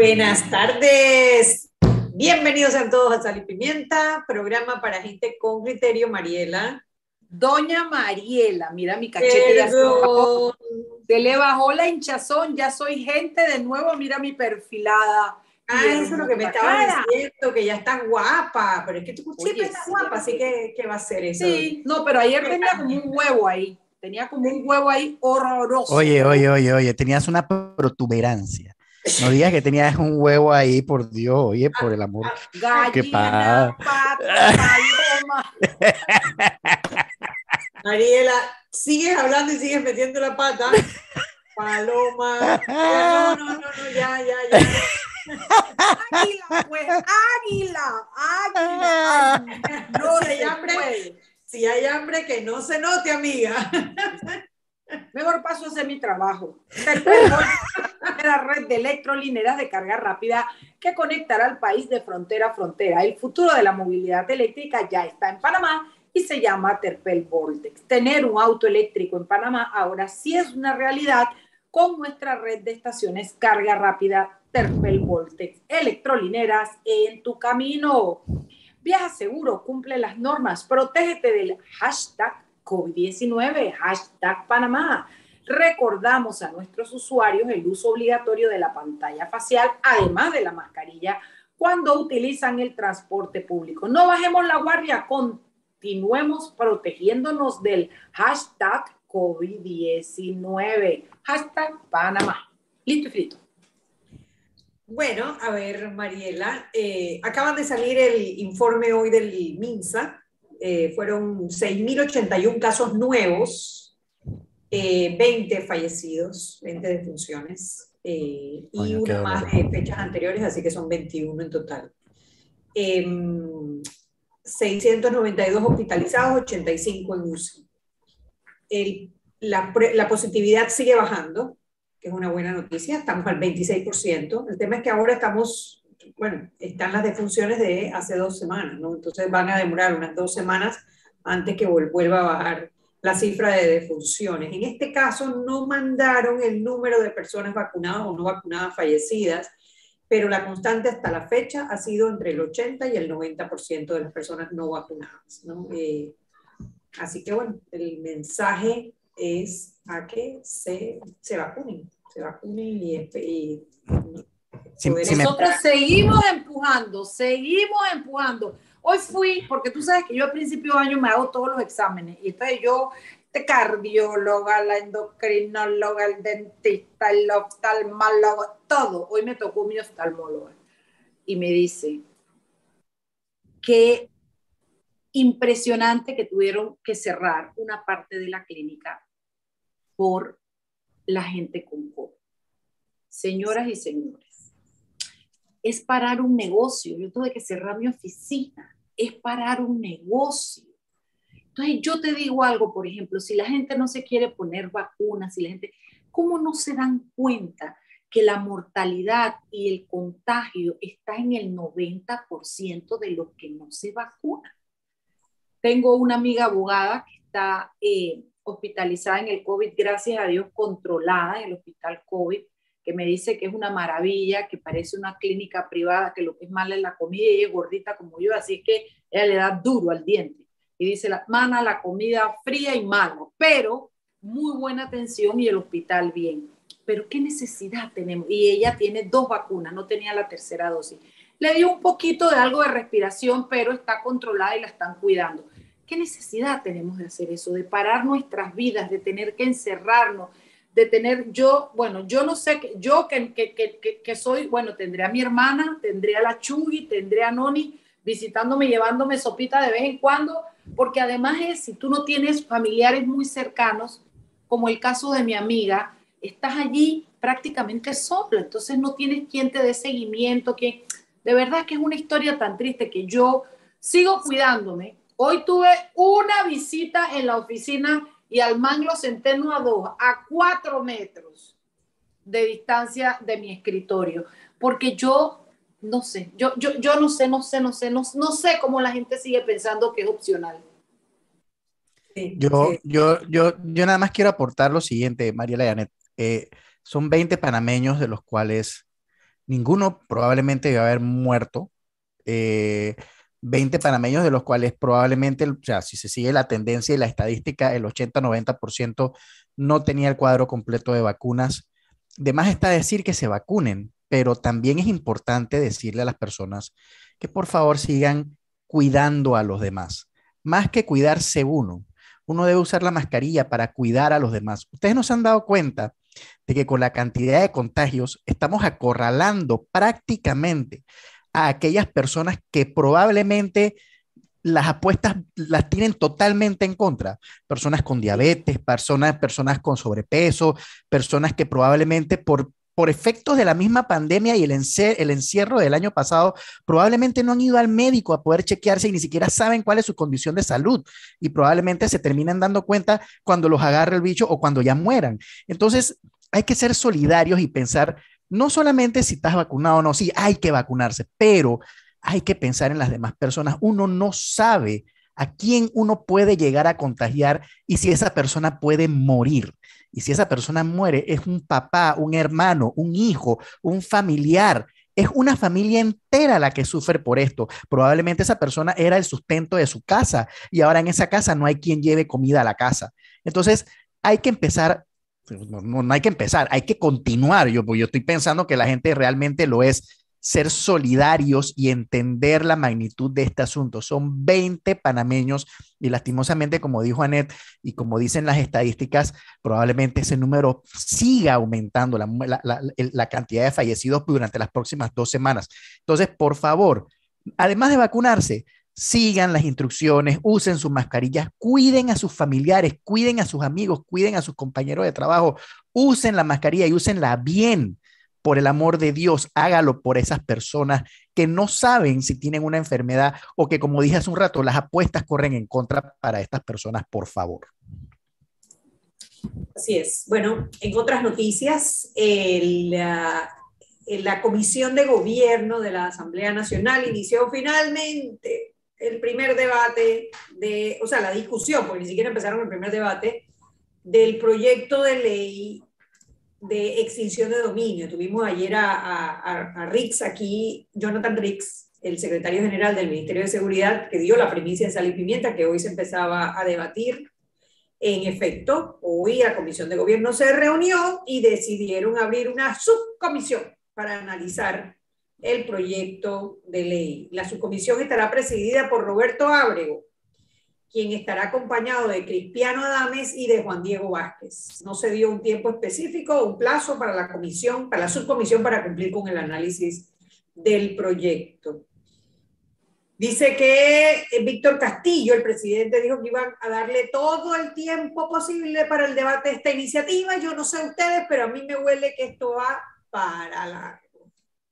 Buenas tardes. Bienvenidos a todos a Sal y Pimienta, programa para gente con criterio, Mariela. Doña Mariela, mira mi cachete ya se, se le bajó la hinchazón, ya soy gente de nuevo, mira mi perfilada. Ah, eso es lo que me estaba diciendo, que ya está guapa, pero es que tu siempre está guapa, así que ¿qué va a ser eso? Sí, no, pero ayer tenía como un huevo ahí, tenía como un huevo ahí horroroso. Oye, oye, oye, oye, tenías una protuberancia. No digas que tenías un huevo ahí, por Dios, oye, por el amor. Gallina, ¿Qué pasa? paloma. Mariela, sigues hablando y sigues metiendo la pata. Paloma. No, no, no, no, ya, ya, ya. Águila, pues, águila, águila. No, si hay hambre, si hay hambre, que no se note, amiga. Mejor paso a hacer mi trabajo. la red de electrolineras de carga rápida que conectará al país de frontera a frontera. El futuro de la movilidad eléctrica ya está en Panamá y se llama Terpel Voltex. Tener un auto eléctrico en Panamá ahora sí es una realidad con nuestra red de estaciones carga rápida Terpel Voltex. Electrolineras en tu camino. Viaja seguro, cumple las normas, protégete del hashtag COVID-19, hashtag Panamá. Recordamos a nuestros usuarios el uso obligatorio de la pantalla facial, además de la mascarilla, cuando utilizan el transporte público. No bajemos la guardia, continuemos protegiéndonos del hashtag COVID-19, hashtag Panamá. Listo y frito. Bueno, a ver, Mariela, eh, acaban de salir el informe hoy del MINSA eh, fueron 6.081 casos nuevos, 20 eh, fallecidos, 20 defunciones eh, y una más de fechas anteriores, así que son 21 en total. 692 em, hospitalizados, 85 en UCI. la, la, positividad sigue bajando, que es una buena noticia, estamos al 26%. El tema es que ahora estamos bueno, están las defunciones de hace dos semanas, ¿no? Entonces van a demorar unas dos semanas antes que vuelva a bajar la cifra de defunciones. En este caso no mandaron el número de personas vacunadas o no vacunadas fallecidas, pero la constante hasta la fecha ha sido entre el 80 y el 90% de las personas no vacunadas, ¿no? Eh, así que bueno, el mensaje es a que se, se vacunen, se vacunen y, y nosotros seguimos empujando, seguimos empujando. Hoy fui, porque tú sabes que yo al principio de año me hago todos los exámenes, y entonces yo, este cardióloga, la endocrinóloga, el dentista, el oftalmólogo, todo. Hoy me tocó mi oftalmóloga y me dice que impresionante que tuvieron que cerrar una parte de la clínica por la gente con COVID. Señoras y señores, es parar un negocio. Yo tuve que cerrar mi oficina, es parar un negocio. Entonces yo te digo algo, por ejemplo, si la gente no se quiere poner vacunas, si la gente, ¿cómo no se dan cuenta que la mortalidad y el contagio está en el 90% de los que no se vacunan? Tengo una amiga abogada que está eh, hospitalizada en el COVID, gracias a Dios, controlada en el hospital COVID que me dice que es una maravilla, que parece una clínica privada, que lo que es mal es la comida y es gordita como yo, así que ella le da duro al diente. Y dice, la mana, la comida fría y malo, pero muy buena atención y el hospital bien. Pero ¿qué necesidad tenemos? Y ella tiene dos vacunas, no tenía la tercera dosis. Le dio un poquito de algo de respiración, pero está controlada y la están cuidando. ¿Qué necesidad tenemos de hacer eso? De parar nuestras vidas, de tener que encerrarnos, de tener yo, bueno, yo no sé, yo que, que, que, que, soy, bueno, tendré a mi hermana, tendré a la Chugui, tendré a Noni visitándome, llevándome sopita de vez en cuando, porque además es, si tú no tienes familiares muy cercanos, como el caso de mi amiga, estás allí prácticamente solo, entonces no tienes quien te dé seguimiento, que de verdad que es una historia tan triste que yo sigo cuidándome. Hoy tuve una visita en la oficina y al manglo centeno a dos, a cuatro metros de distancia de mi escritorio, porque yo no sé, yo, yo, yo no sé, no sé, no sé, no, no sé cómo la gente sigue pensando que es opcional. yo, yo, yo, yo nada más quiero aportar lo siguiente, María Janet. Eh, son 20 panameños de los cuales ninguno probablemente debe haber muerto. 20 panameños, de los cuales probablemente, o sea, si se sigue la tendencia y la estadística, el 80-90% no tenía el cuadro completo de vacunas. De más está decir que se vacunen, pero también es importante decirle a las personas que por favor sigan cuidando a los demás, más que cuidarse uno. Uno debe usar la mascarilla para cuidar a los demás. Ustedes nos han dado cuenta de que con la cantidad de contagios estamos acorralando prácticamente a aquellas personas que probablemente las apuestas las tienen totalmente en contra. Personas con diabetes, personas, personas con sobrepeso, personas que probablemente por, por efectos de la misma pandemia y el, encierro del año pasado, probablemente no han ido al médico a poder chequearse y ni siquiera saben cuál es su condición de salud. Y probablemente se terminan dando cuenta cuando los agarre el bicho o cuando ya mueran. Entonces, hay que ser solidarios y pensar no solamente si estás vacunado o no, sí, hay que vacunarse, pero hay que pensar en las demás personas. Uno no sabe a quién uno puede llegar a contagiar y si esa persona puede morir. Y si esa persona muere, es un papá, un hermano, un hijo, un familiar. Es una familia entera la que sufre por esto. Probablemente esa persona era el sustento de su casa y ahora en esa casa no hay quien lleve comida a la casa. Entonces, hay que empezar no, no, hay que empezar, hay que continuar. Yo, yo estoy pensando que la gente realmente lo es ser solidarios y entender la magnitud de este asunto. Son 20 panameños y lastimosamente, como dijo Anet y como dicen las estadísticas, probablemente ese número siga aumentando, la, la, la cantidad de fallecidos durante las próximas dos semanas. Entonces, por favor, además de vacunarse, sigan las instrucciones, usen sus mascarillas, cuiden a sus familiares, cuiden a sus amigos, cuiden a sus compañeros de trabajo, usen la mascarilla y úsenla bien. Por el amor de Dios, hágalo por esas personas que no saben si tienen una enfermedad o que, como dije hace un rato, las apuestas corren en contra para estas personas, por favor. Así es. Bueno, en otras noticias, la, la Comisión de Gobierno de la Asamblea Nacional inició finalmente el primer debate de, o sea, la discusión, porque ni siquiera empezaron el primer debate, del proyecto de ley de extinción de dominio. Tuvimos ayer a, a, a Rix aquí, Jonathan Rix, el secretario general del Ministerio de Seguridad, que dio la primicia de sal y pimienta, que hoy se empezaba a debatir. En efecto, hoy la Comisión de Gobierno se reunió y decidieron abrir una subcomisión para analizar el proyecto de ley. La subcomisión estará presidida por Roberto Ábrego, quien estará acompañado de Cristiano Adames y de Juan Diego Vázquez. No se dio un tiempo específico o un plazo para la comisión, para la subcomisión para cumplir con el análisis del proyecto. Dice que eh, Víctor Castillo, el presidente, dijo que iban a darle todo el tiempo posible para el debate de esta iniciativa. Yo no sé ustedes, pero a mí me huele que esto va para la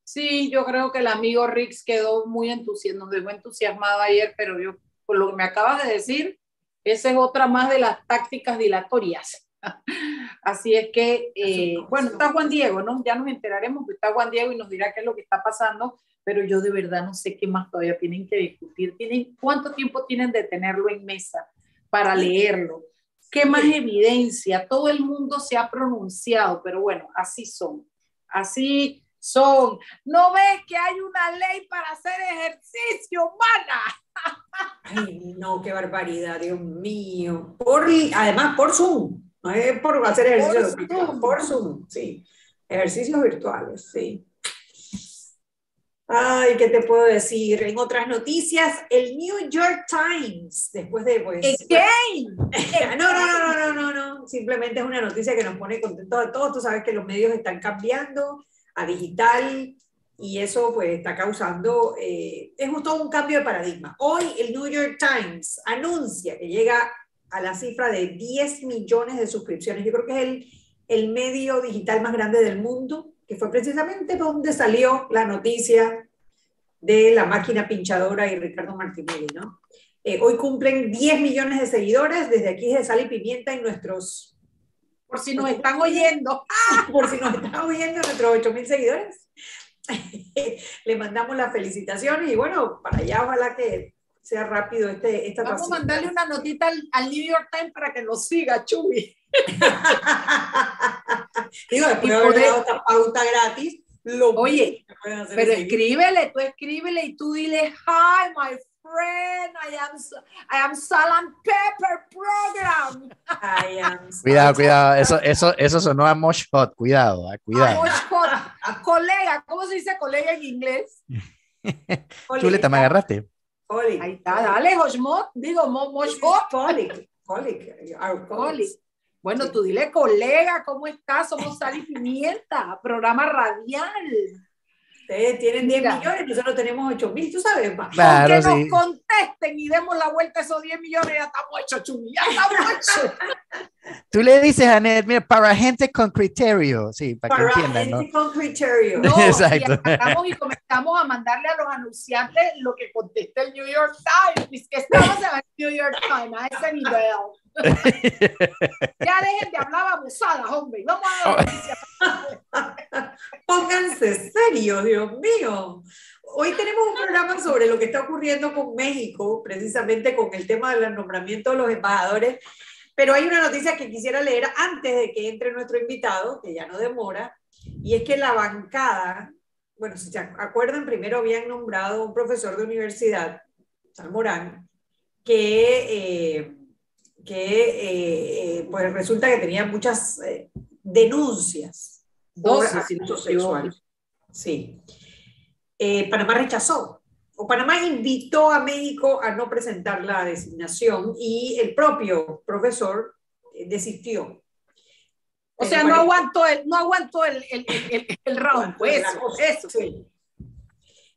Sí, yo creo que el amigo Rix quedó muy entusiasmado, muy entusiasmado ayer, pero yo, por lo que me acabas de decir, esa es otra más de las tácticas dilatorias. Así es que, eh, bueno, está Juan Diego, ¿no? Ya nos enteraremos que está Juan Diego y nos dirá qué es lo que está pasando, pero yo de verdad no sé qué más todavía tienen que discutir. ¿Tienen, ¿Cuánto tiempo tienen de tenerlo en mesa para leerlo? ¿Qué más evidencia? Todo el mundo se ha pronunciado, pero bueno, así son. Así son. ¿No ves que hay una ley para hacer ejercicio, humana? Ay, no, qué barbaridad, Dios mío. Por, además, por Zoom. No es por hacer ejercicio, por Zoom. por Zoom, sí. Ejercicios virtuales, sí. Ay, ¿qué te puedo decir? En otras noticias, el New York Times, después de pues. Again. no, no, no, no, no, no. Simplemente es una noticia que nos pone contentos a todos. Tú sabes que los medios están cambiando a digital y eso pues está causando, eh, es todo un cambio de paradigma. Hoy el New York Times anuncia que llega a la cifra de 10 millones de suscripciones. Yo creo que es el, el medio digital más grande del mundo, que fue precisamente donde salió la noticia de la máquina pinchadora y Ricardo Martinelli, ¿no? Eh, hoy cumplen 10 millones de seguidores, desde aquí de Sal y Pimienta en nuestros por si nos están oyendo. Por si nos están oyendo nuestros 8 mil seguidores. Le mandamos las felicitaciones y bueno, para allá ojalá que sea rápido este, esta Vamos a mandarle una notita al, New York Times para que nos siga, Chubi. Digo, después de haber dado esta pauta gratis, lo Oye, Pero escríbele, tú escríbele y tú dile, hi, my friend, I am, I am Salt and Pepper Program. I am Cuidado, cuidado. Eso, eso, eso sonó a Mosh Hot. Cuidado, ah, cuidado. Vamos, co- colega, ¿cómo se dice colega en inglés? Colic, Chuleta, me agarraste. colic. Ahí está, dale, Hoshmot, digo, Mo- Moshmot, Colic, colic, our Coli. colleagues. Bueno, tú dile, colega, ¿cómo estás? Somos Sal y Pimienta, programa radial. Ustedes tienen 10 Mira. millones, nosotros tenemos 8 mil, tú sabes, va. Claro, que nos sí. contesten y demos la vuelta a esos 10 millones, ya estamos hechos, Chumi, ya estamos hechos. Tú le dices a Annette, mira, para gente con criterio. Sí, para que Para entiendan, ¿no? gente con criterio. No, Exacto. y y comenzamos a mandarle a los anunciantes lo que contesta el New York Times. Es que estamos en el New York Times, a ese nivel. Ya dejen de hablar babosadas, hombre. Vamos a la noticia. Pónganse serios, Dios mío. Hoy tenemos un programa sobre lo que está ocurriendo con México, precisamente con el tema del nombramiento de los embajadores, pero hay una noticia que quisiera leer antes de que entre nuestro invitado, que ya no demora, y es que la bancada, bueno, si se acuerdan, primero habían nombrado a un profesor de universidad, Sal Morán, que, eh, que eh, eh, pues resulta que tenía muchas eh, denuncias por Doce, si no abuso me equivoco. sexual. Sí. Panamá rechazó, o Panamá invitó a México a no presentar la designación y el propio profesor eh, desistió. O sea, no aguantó el, no aguantó el, el, el, el round. Pues eso, sí.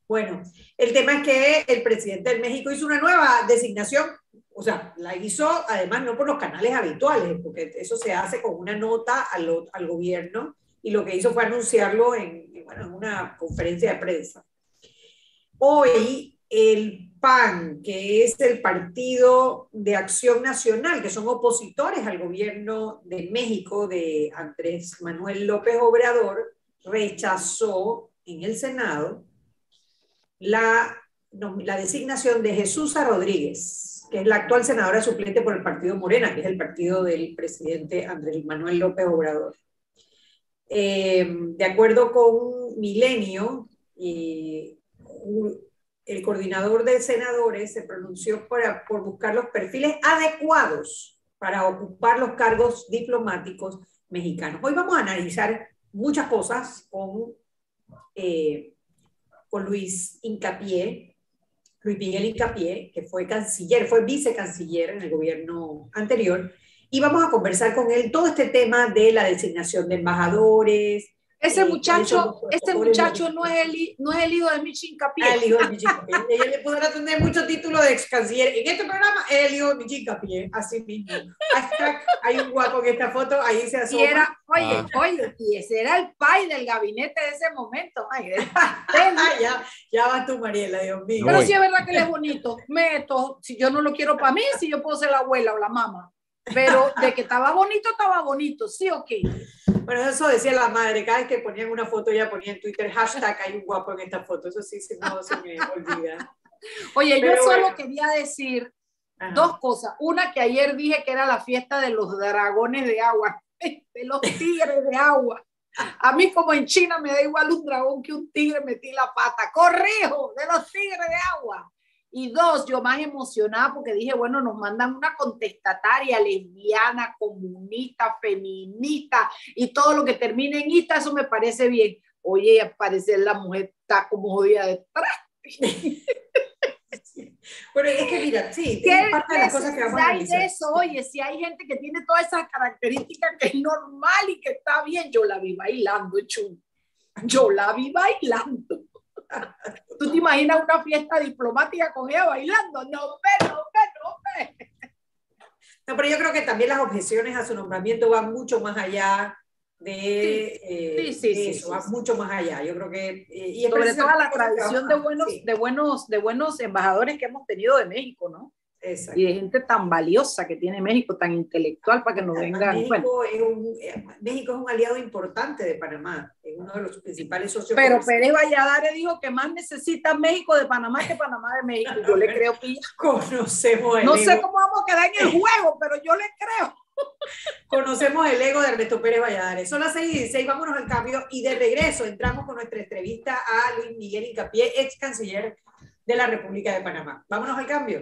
Bueno, el tema es que el presidente del México hizo una nueva designación, o sea, la hizo además no por los canales habituales, porque eso se hace con una nota al, al gobierno y lo que hizo fue anunciarlo en, bueno, en una conferencia de prensa. Hoy el PAN, que es el Partido de Acción Nacional, que son opositores al gobierno de México de Andrés Manuel López Obrador, rechazó en el Senado la, designación de Jesús Rodríguez, que es la actual senadora suplente por el partido Morena, que es el partido del presidente Andrés Manuel López Obrador. Eh, de acuerdo con Milenio, y el coordinador de senadores se pronunció para, por buscar los perfiles adecuados para ocupar los cargos diplomáticos mexicanos. Hoy vamos a analizar muchas cosas con, eh, con Luis Incapié, Luis Miguel Incapié, que fue canciller, fue vicecanciller en el gobierno anterior, y vamos a conversar con él todo este tema de la designación de embajadores, ese muchacho, este muchacho no es el, no es el hijo de Michi Incapié. Ah, el hijo de Michi Incapié. Ella le podrá tener muchos títulos de ex canciller. En este programa es el hijo de Michi Incapié, así mismo. Hashtag, hay un guapo en esta foto, ahí se asoma. Y era, oye, ah. oye, y ese era el pai del gabinete de ese momento. Ay, ya, ya vas tú, Mariela, Dios mío. Pero sí es verdad que él es bonito. Meto, si yo no lo quiero para mí, si yo puedo ser la abuela o la mamá. Pero de que estaba bonito, estaba bonito, sí o qué. Bueno, eso decía la madre, cada vez que ponían una foto, ella ponía en Twitter, hashtag hay un guapo en esta foto, eso sí, no se me olvida. Oye, Pero yo solo bueno. quería decir Ajá. dos cosas. Una, que ayer dije que era la fiesta de los dragones de agua, de los tigres de agua. A mí como en China me da igual un dragón que un tigre metí la pata. Corrijo, de los tigres de agua. Y dos, yo más emocionada porque dije, bueno, nos mandan una contestataria lesbiana, comunista, feminista y todo lo que termine en ista, eso me parece bien. Oye, al parecer la mujer está como jodida detrás. Pero es que mira, sí, ¿Qué parte de las cosas que vamos a hay de eso? Oye, si hay gente que tiene todas esas características que es normal y que está bien, yo la vi bailando, chum. Yo la vi bailando. ¿Tú te imaginas una fiesta diplomática con ella bailando? No, ve, no, ve, no, ve. No, pero yo creo que también las objeciones a su nombramiento van mucho más allá de, sí, eh, sí, sí, de eso, van mucho más allá. Yo creo que... Eh, y Sobre todo la tradición de buenos, de, buenos, de buenos embajadores que hemos tenido de México, ¿no? Exacto. Y de gente tan valiosa que tiene México, tan intelectual para que nos vengan. México, bueno. es un, eh, México es un aliado importante de Panamá, es uno de los principales socios. Pero Pérez Valladares dijo que más necesita México de Panamá que Panamá de México. Yo le creo que conocemos. No sé cómo vamos a quedar en el juego, pero yo le creo. Conocemos el ego de Ernesto Pérez Valladares. Son las 6 y 16, vámonos al cambio y de regreso entramos con nuestra entrevista a Luis Miguel Incapié, ex canciller de la República de Panamá. Vámonos al cambio.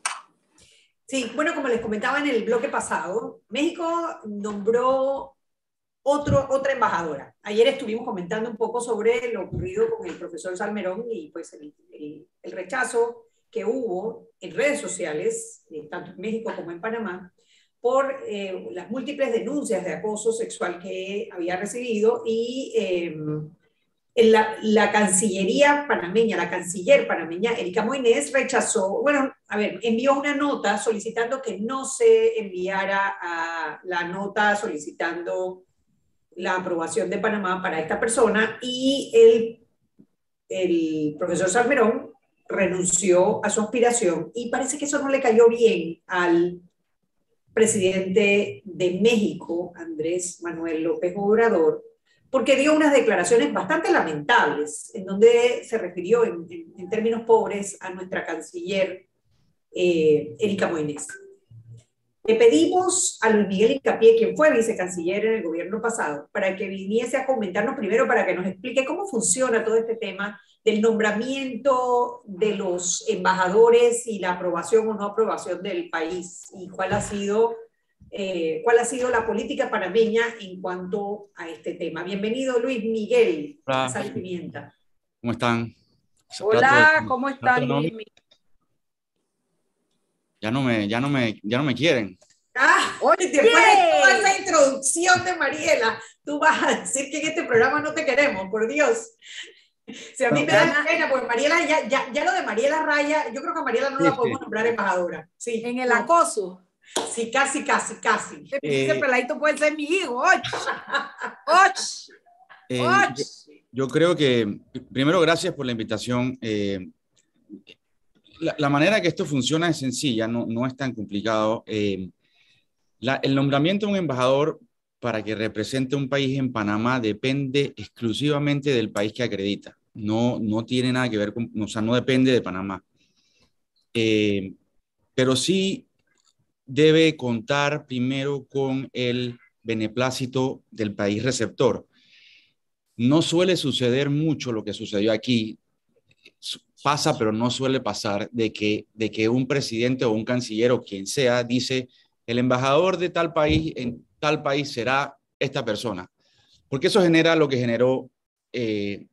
Sí, bueno, como les comentaba en el bloque pasado, México nombró otro, otra embajadora. Ayer estuvimos comentando un poco sobre lo ocurrido con el profesor Salmerón y pues el, rechazo que hubo en redes sociales, eh, tanto en México como en Panamá, por eh, las múltiples denuncias de acoso sexual que había recibido y em, la, Cancillería panameña, la canciller panameña, Erika Moines, rechazó, bueno, a ver, envió una nota solicitando que no se enviara la nota solicitando la aprobación de Panamá para esta persona y el, el profesor Salmerón renunció a su aspiración y parece que eso no le cayó bien al presidente de México, Andrés Manuel López Obrador, porque dio unas declaraciones bastante lamentables, en donde se refirió en, términos pobres a nuestra canciller eh, Erika Moines. Le pedimos a Luis Miguel Incapié, quien fue vicecanciller en el gobierno pasado, para que viniese a comentarnos primero, para que nos explique cómo funciona todo este tema del nombramiento de los embajadores y la aprobación o no aprobación del país y cuál ha sido eh, cuál ha sido la política panameña en cuanto a este tema. Bienvenido Luis Miguel, Sal Pimienta. ¿Cómo están? Hola, ¿cómo están Luis Miguel? Ya no me, ya no me, ya no me quieren. Ah, oye, después de toda esa introducción de Mariela, tú vas a decir que en este programa no te queremos, por Dios. Si a mí me da pena, pues Mariela, ya, ya, ya, lo de Mariela Raya, yo creo que a Mariela no la podemos nombrar embajadora. Sí. En el acoso. Sí, casi, casi, casi. Ese eh, peladito puede ser mi hijo. ¡Och! Eh, yo, creo que, primero, gracias por la invitación. Eh, la, manera que esto funciona es sencilla, no, no es tan complicado. el nombramiento de un embajador para que represente un país en Panamá depende exclusivamente del país que acredita. No, no tiene nada que ver con, o sea, no depende de Panamá. pero sí debe contar primero con el beneplácito del país receptor. No suele suceder mucho lo que sucedió aquí. Pasa, pero no suele pasar de que, de que un presidente o un canciller o quien sea dice, el embajador de tal país en tal país será esta persona. Porque eso genera lo que generó eh,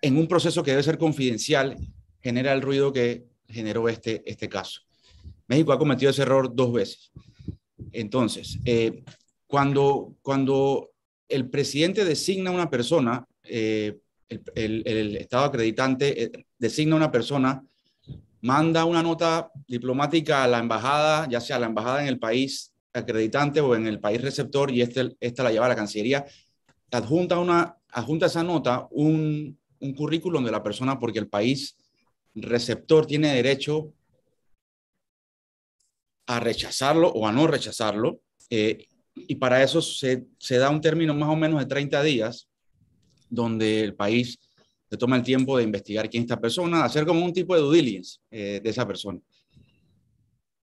en un proceso que debe ser confidencial, genera el ruido que generó este, este caso. México ha cometido ese error dos veces. Entonces, eh, cuando, cuando el presidente designa a una persona, eh, el, Estado acreditante eh, designa a una persona, manda una nota diplomática a la embajada, ya sea la embajada en el país acreditante o en el país receptor, y este, esta la lleva a la Cancillería, adjunta, una, adjunta esa nota un, un currículum de la persona porque el país receptor tiene derecho a rechazarlo o a no rechazarlo. Eh, y para eso se, se, da un término más o menos de 30 días, donde el país se toma el tiempo de investigar quién es esta persona, hacer como un tipo de due diligence eh, de esa persona.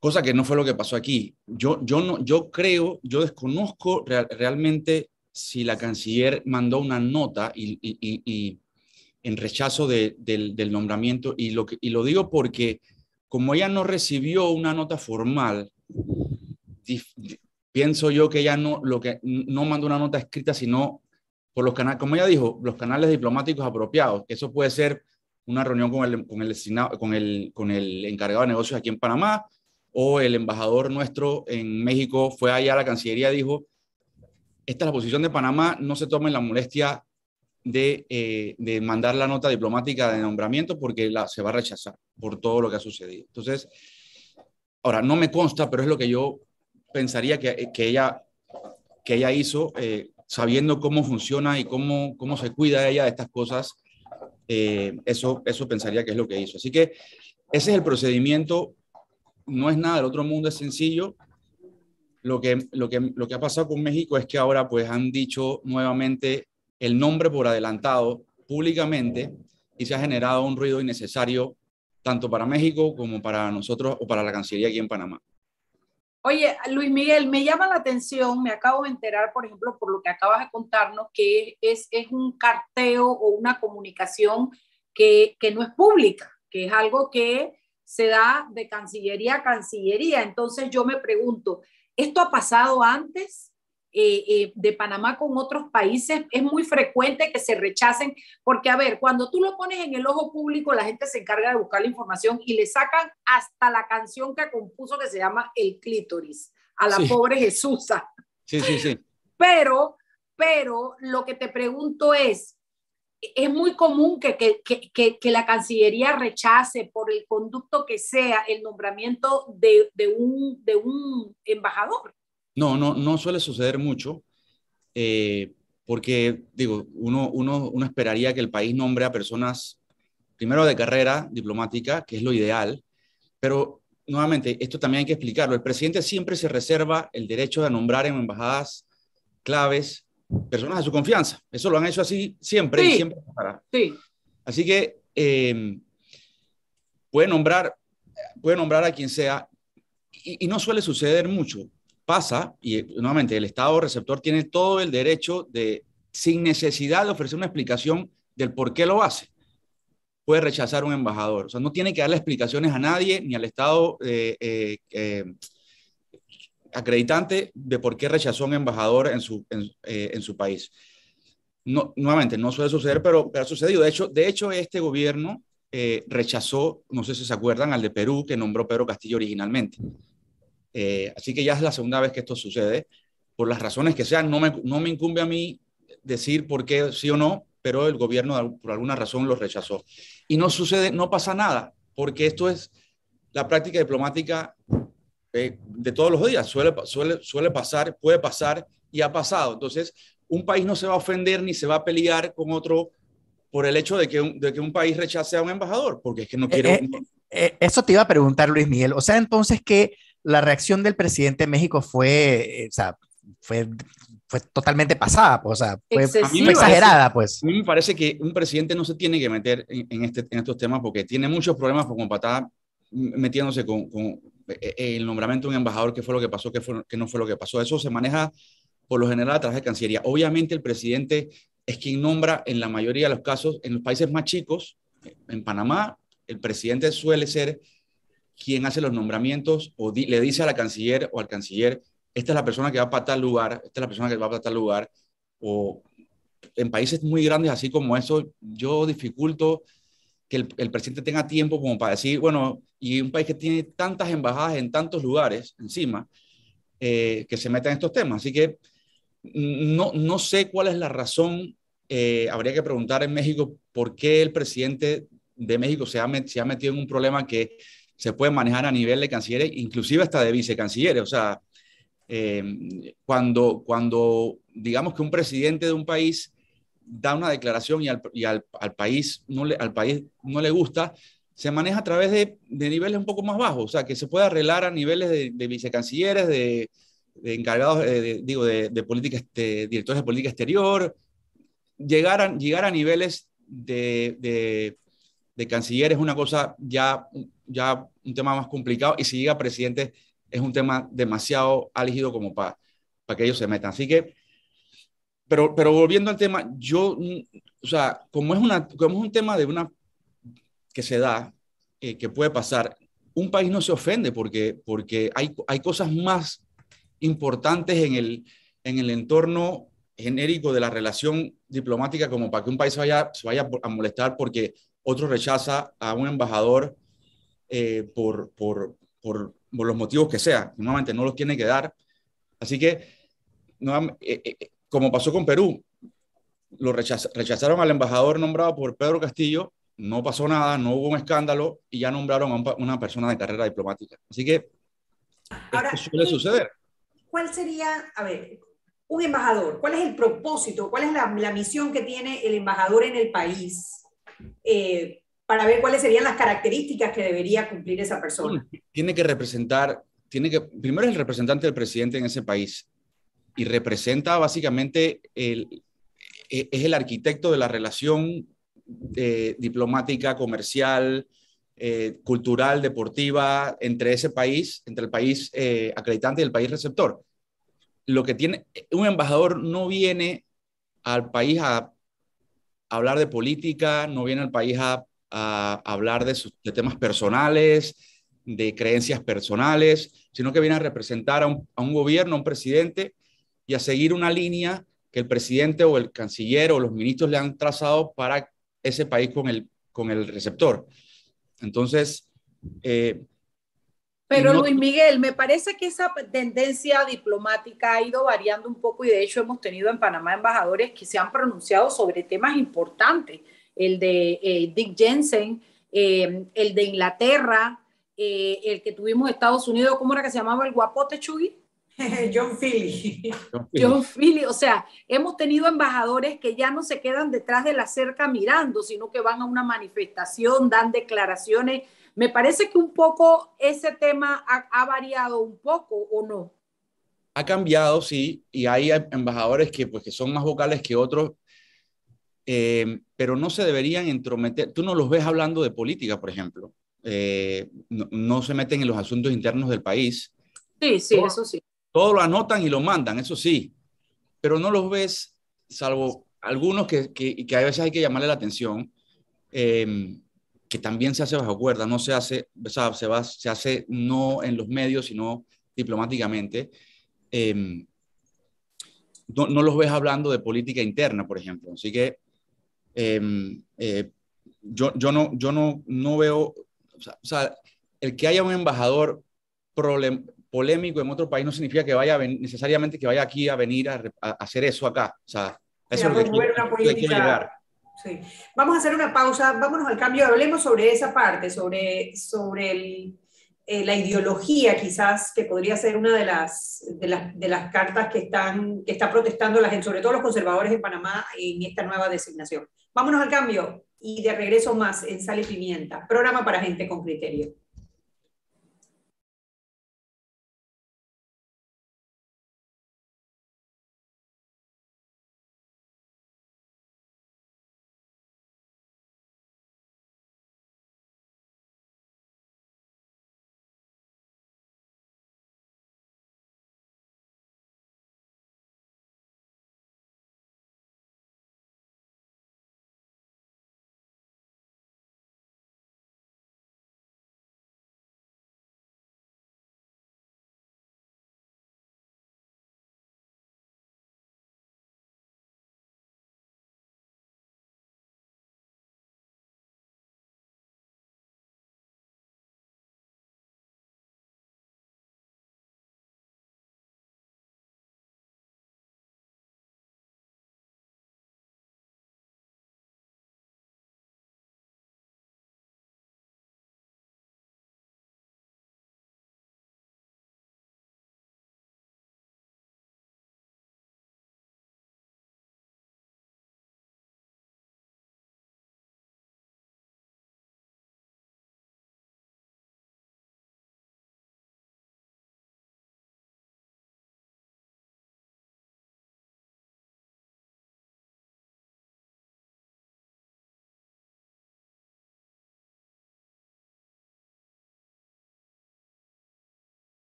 Cosa que no fue lo que pasó aquí. Yo, yo, no, yo creo, yo desconozco realmente si la canciller mandó una nota y, y, y, en rechazo de, del, del, nombramiento, y lo, que, y lo digo porque como ella no recibió una nota formal, pienso yo que ella no, lo que, no mandó una nota escrita, sino por los canales, como ella dijo, los canales diplomáticos apropiados. Eso puede ser una reunión con el, con el, con el, encargado de negocios aquí en Panamá, o el embajador nuestro en México fue allá a la Cancillería y dijo, esta es la posición de Panamá, no se tomen la molestia eh, de, mandar la nota diplomática de nombramiento porque la, se va a rechazar por todo lo que ha sucedido. Entonces, ahora, no me consta, pero es lo que yo pensaría que, que ella, que ella hizo, eh, sabiendo cómo funciona y cómo, cómo se cuida ella de estas cosas, eh, eso, eso pensaría que es lo que hizo. Así que ese es el procedimiento, no es nada del otro mundo, es sencillo. Lo que, lo, que, lo que ha pasado con México es que ahora pues han dicho nuevamente el nombre por adelantado públicamente y se ha generado un ruido innecesario tanto para México como para nosotros o para la Cancillería aquí en Panamá. Oye, Luis Miguel, me llama la atención, me acabo de enterar, por ejemplo, por lo que acabas de contarnos, que es, es un carteo o una comunicación que, que no es pública, que es algo que se da de Cancillería a Cancillería. Entonces yo me pregunto, ¿esto ha pasado antes? Eh, eh, de Panamá con otros países, es muy frecuente que se rechacen, porque a ver, cuando tú lo pones en el ojo público, la gente se encarga de buscar la información y le sacan hasta la canción que compuso que se llama El clítoris, a la pobre Jesusa. Sí, sí, sí. Pero, pero lo que te pregunto es, es muy común que, que, que, que, la Cancillería rechace por el conducto que sea el nombramiento de, de, un, de un, embajador. No, no, no suele suceder mucho, eh, porque digo, uno, uno, uno esperaría que el país nombre a personas, primero de carrera diplomática, que es lo ideal, pero nuevamente, esto también hay que explicarlo. El presidente siempre se reserva el derecho de nombrar en embajadas claves personas de su confianza. Eso lo han hecho así siempre y siempre Sí. Así que eh, puede, nombrar, puede nombrar a quien sea y, no suele suceder mucho. Pasa, y nuevamente el Estado receptor tiene todo el derecho de, sin necesidad de ofrecer una explicación del por qué lo hace, puede rechazar un embajador. O sea, no tiene que darle explicaciones a nadie, ni al Estado eh, eh, acreditante de por qué rechazó un embajador en su, en, eh, su país. Nuevamente, no suele suceder, pero, ha sucedido. De hecho, de hecho este gobierno eh, rechazó, no sé si se acuerdan, al de Perú, que nombró Pedro Castillo originalmente. Eh, así que ya es la segunda vez que esto sucede. Por las razones que sean, no me, no me incumbe a mí decir por qué sí o no, pero el gobierno por alguna razón lo rechazó. Y no sucede, no pasa nada, porque esto es la práctica diplomática de todos los días. Suele, suele, suele pasar, puede pasar y ha pasado. Entonces, un país no se va a ofender ni se va a pelear con otro por el hecho de que un, de que un país rechace a un embajador, porque es que no quiere... Eh, eh, eh, eso te iba a preguntar, Luis Miguel. O sea, entonces que la reacción del presidente de México fue, o sea, fue, fue totalmente pasada, pues, o sea, fue, exagerada, pues. A mí me parece que un presidente no se tiene que meter en, este, en estos temas porque tiene muchos problemas como patada metiéndose con, eh, el nombramiento de un embajador, qué fue lo que pasó, qué, fue, qué no fue lo que pasó. Eso se maneja por lo general a través de Cancillería. Obviamente el presidente es quien nombra en la mayoría de los casos, en los países más chicos, en Panamá, el presidente suele ser quien hace los nombramientos o le dice a la canciller o al canciller, esta es la persona que va para tal lugar, esta es la persona que va para tal lugar, o en países muy grandes así como eso, yo dificulto que el, presidente tenga tiempo como para decir, bueno, y un país que tiene tantas embajadas en tantos lugares encima, eh, que se meta en estos temas. Así que no, no sé cuál es la razón. Eh, habría que preguntar en México por qué el presidente de México se ha, se ha metido en un problema que se puede manejar a nivel de cancilleres, inclusive hasta de vicecancilleres. O sea, eh, cuando, cuando digamos que un presidente de un país da una declaración y al, y al, al, país no le, al país no le gusta, se maneja a través de, de, niveles un poco más bajos, o sea, que se puede arreglar a niveles de, vicecancilleres, de, encargados, eh, digo, de, política, este, directores de política exterior, llegar llegar a niveles de, de, canciller es una cosa ya, ya un tema más complicado y si llega presidente es un tema demasiado álgido como para, para que ellos se metan. Así que pero, pero volviendo al tema, yo, o sea, como es, una, como es un tema de una que se da, eh, que puede pasar, un país no se ofende porque, porque hay, hay cosas más importantes en el, en el entorno genérico de la relación diplomática como para que un país vaya, se vaya a molestar porque otro rechaza a un embajador eh, por, por, por, por, los motivos que sea. Normalmente no los tiene que dar. Así que no, eh, como pasó con Perú, lo rechazaron al embajador nombrado por Pedro Castillo, no pasó nada, no hubo un escándalo y ya nombraron a una persona de carrera diplomática. Así que Ahora, esto suele suceder. ¿Cuál sería, a ver, un embajador? ¿Cuál es el propósito? ¿Cuál es la, misión que tiene el embajador en el país? Eh, para ver cuáles serían las características que debería cumplir esa persona. Tiene que representar, tiene que, primero es el representante del presidente en ese país y representa básicamente, el, e, es el arquitecto de la relación eh, diplomática, comercial, eh, cultural, deportiva entre ese país, entre el país acreditante y el país receptor. Lo que tiene, un embajador no viene al país a, hablar de política, no viene al país a, hablar de, temas personales, de creencias personales, sino que viene a representar a un, a un gobierno, a un presidente y a seguir una línea que el presidente o el canciller o los ministros le han trazado para ese país con el, con el receptor. Entonces, eh, Pero Luis Miguel, me parece que esa tendencia diplomática ha ido variando un poco y de hecho hemos tenido en Panamá embajadores que se han pronunciado sobre temas importantes. El de eh, Dick Jensen, eh, el de Inglaterra, eh, el que tuvimos en Estados Unidos, ¿cómo era que se llamaba el guapote Chugui? John Philly. John Philly. O sea, hemos tenido embajadores que ya no se quedan detrás de la cerca mirando, sino que van a una manifestación, dan declaraciones me parece que un poco ese tema ha, variado un poco o no. Ha cambiado, sí, y hay embajadores que, pues, que son más vocales que otros, eh, pero no se deberían entrometer. Tú no los ves hablando de política, por ejemplo. Eh, no, se meten en los asuntos internos del país. Sí, sí, eso sí. Todo lo anotan y lo mandan, eso sí, pero no los ves, salvo algunos que, que, que a veces hay que llamarle la atención. Eh, que también se hace bajo cuerda, no se hace, o sea, se, va, se hace no en los medios, sino diplomáticamente. Em, no, no, los ves hablando de política interna, por ejemplo. Así que em, eh, yo, yo, no, yo no, no veo, o sea, el que haya un embajador polémico en otro país no significa que vaya necesariamente que vaya aquí a venir a, hacer eso acá. O sea, eso es lo que, quiero llegar. Sí. Vamos a hacer una pausa, vámonos al cambio, hablemos sobre esa parte, sobre, sobre eh, la ideología quizás, que podría ser una de las, de las, de las cartas que, están, que está protestando la gente, sobre todo los conservadores en Panamá, en esta nueva designación. Vámonos al cambio y de regreso más en Sal Pimienta, programa para gente con criterio.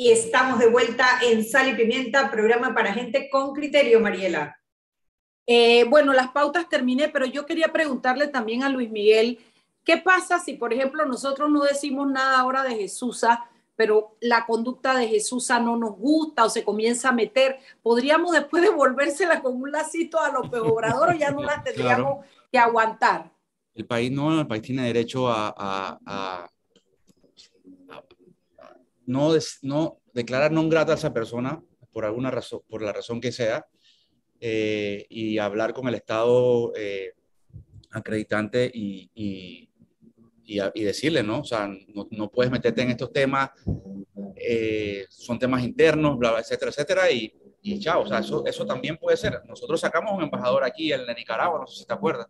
Y estamos de vuelta en Sal y Pimienta, programa para gente con criterio, Mariela. Eh, bueno, las pautas terminé, pero yo quería preguntarle también a Luis Miguel, ¿qué pasa si, por ejemplo, nosotros no decimos nada ahora de Jesús, pero la conducta de Jesús no nos gusta o se comienza a meter? ¿Podríamos después devolvérsela con un lacito a los Obrador o ya no las tendríamos que aguantar? El país no, el país tiene derecho a no, no declarar no grata a esa persona por alguna razón, por la razón que sea, eh, y hablar con el Estado eh, acreditante y, y, y, decirle, ¿no? O sea, no, no puedes meterte en estos temas, eh, son temas internos, bla, etcétera, etcétera, y, y chao, o sea, eso, eso también puede ser. Nosotros sacamos un embajador aquí en Nicaragua, no sé si te acuerdas.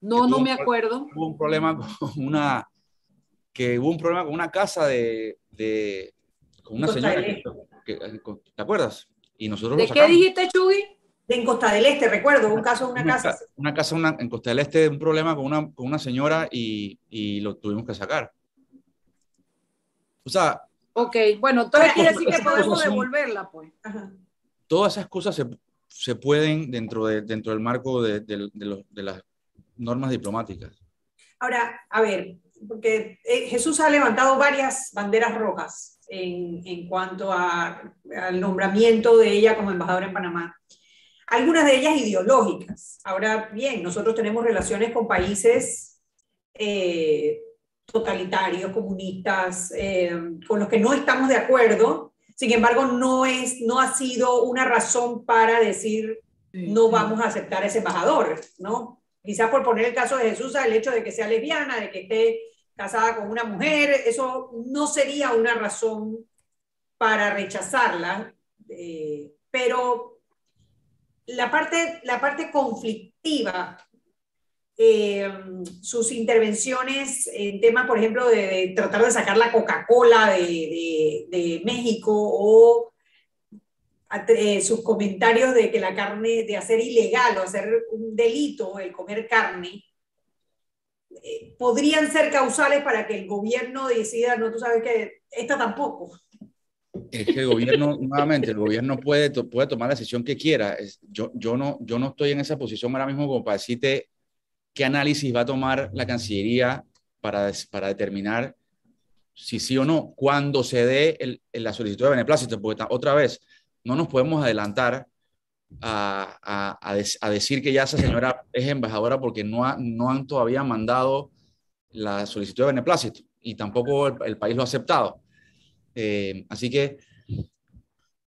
No, no me acuerdo. Hubo un problema con una, que hubo un problema con una casa de, de con una señora. Que, ¿Te acuerdas? Y nosotros ¿De qué dijiste, Chuy? De en Costa del Este, recuerdo, un caso de una, casa. Una casa una, en Costa del Este, un problema con una, con una señora y, y lo tuvimos que sacar. O sea. Ok, bueno, entonces quiere decir que podemos devolverla, pues. Todas esas cosas se, se, pueden dentro, de, dentro del marco de, de, de las normas diplomáticas. Ahora, a ver, porque eh, Jesús ha levantado varias banderas rojas en, en cuanto a, al nombramiento de ella como embajadora en Panamá. Algunas de ellas ideológicas. Ahora bien, nosotros tenemos relaciones con países eh, totalitarios, comunistas, eh, con los que no estamos de acuerdo. Sin embargo, no, es, no ha sido una razón para decir no vamos a aceptar a ese embajador, ¿no? Quizás por poner el caso de Jesús, el hecho de que sea lesbiana, de que esté casada con una mujer, eso no sería una razón para rechazarla, eh, pero la parte, la parte conflictiva, eh, sus intervenciones en temas, por ejemplo, de, tratar de sacar la Coca-Cola de, de, México o eh, sus comentarios de que la carne, de hacer ilegal o hacer un delito el comer carne, eh, podrían ser causales para que el gobierno decida, no, tú sabes que esta tampoco. Es que el gobierno, nuevamente, el gobierno puede, puede tomar la decisión que quiera. Yo, yo, no, yo no estoy en esa posición ahora mismo como para decirte qué análisis va a tomar la Cancillería para, para determinar si sí o no, cuando se dé el, la solicitud de beneplácito, porque otra vez, no nos podemos adelantar a, a, a, decir que ya esa señora es embajadora porque no, no han todavía mandado la solicitud de beneplácito y tampoco el, país lo ha aceptado. Eh, así que